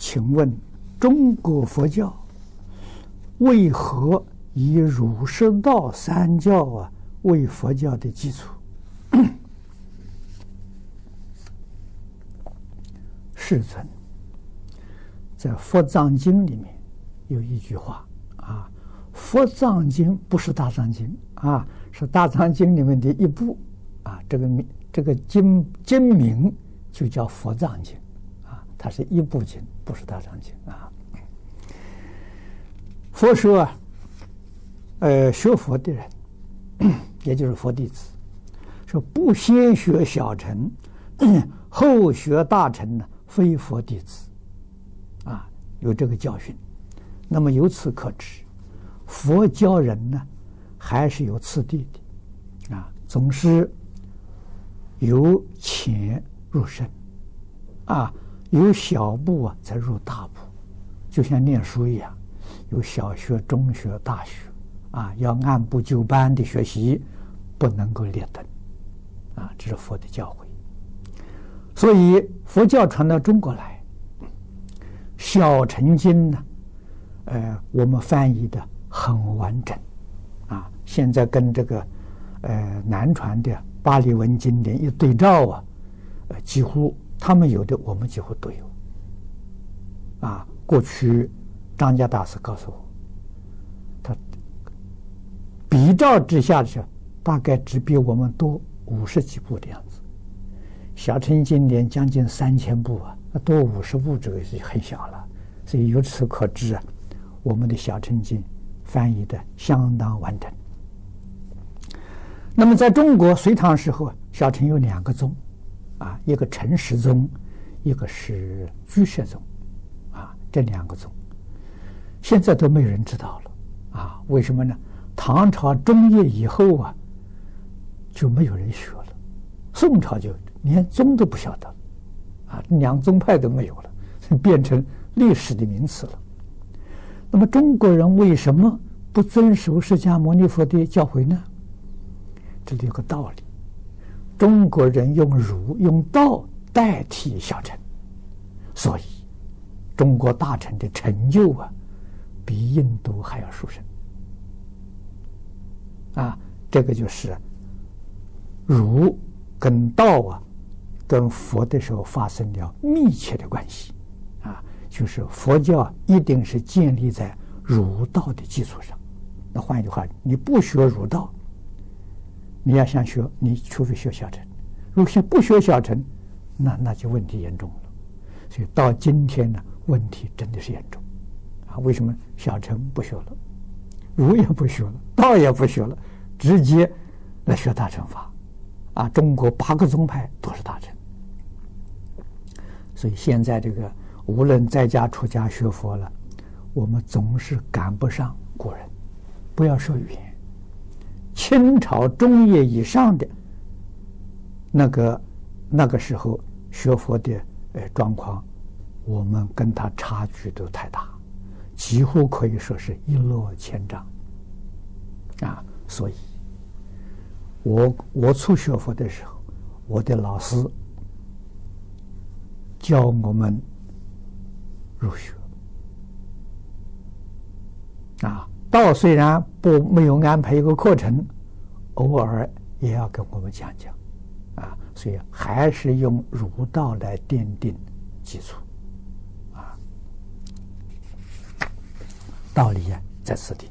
请问中国佛教为何以儒释道三教啊为佛教的基础？世尊在《佛藏经》里面有一句话啊，《佛藏经》不是大藏经啊，是大藏经里面的一部啊，这个名这个经经名就叫《佛藏经》。它是一部经，不是大藏经啊。佛说啊，呃，学佛的人，也就是佛弟子，说不先学小乘，后学大乘呢，非佛弟子，啊，有这个教训。那么由此可知，佛教人呢，还是有次第的，啊，总是由浅入深，啊。有小步啊，才入大步，就像念书一样，有小学、中学、大学，啊，要按部就班的学习，不能够劣等，啊，这是佛的教诲。所以佛教传到中国来，小乘经呢，呃，我们翻译的很完整，啊，现在跟这个呃南传的巴利文经典一对照啊，呃，几乎。他们有的，我们几乎都有。啊，过去张家大师告诉我，他比照之下的大概只比我们多五十几部的样子。小乘经典将近三千部啊，那多五十部这个是很小了。所以由此可知啊，我们的小乘经翻译的相当完整。那么在中国隋唐时候，小乘有两个宗。啊，一个陈时宗，一个是居士宗，啊，这两个宗，现在都没有人知道了，啊，为什么呢？唐朝中叶以后啊，就没有人学了，宋朝就连宗都不晓得，啊，两宗派都没有了，变成历史的名词了。那么中国人为什么不遵守释迦牟尼佛的教诲呢？这里有个道理。中国人用儒用道代替小乘，所以中国大乘的成就啊，比印度还要殊胜。啊，这个就是儒跟道啊，跟佛的时候发生了密切的关系。啊，就是佛教一定是建立在儒道的基础上。那换一句话，你不学儒道。你要想学，你除非学小乘。如果不学小乘，那那就问题严重了。所以到今天呢，问题真的是严重。啊，为什么小乘不学了，儒也不学了，道也不学了，直接来学大乘法？啊，中国八个宗派都是大乘。所以现在这个无论在家出家学佛了，我们总是赶不上古人。不要说语言。清朝中叶以上的那个那个时候学佛的呃状况，我们跟他差距都太大，几乎可以说是一落千丈啊！所以，我我初学佛的时候，我的老师教我们入学啊。道虽然不没有安排一个课程，偶尔也要跟我们讲讲，啊，所以还是用儒道来奠定基础，啊，道理呀在此地。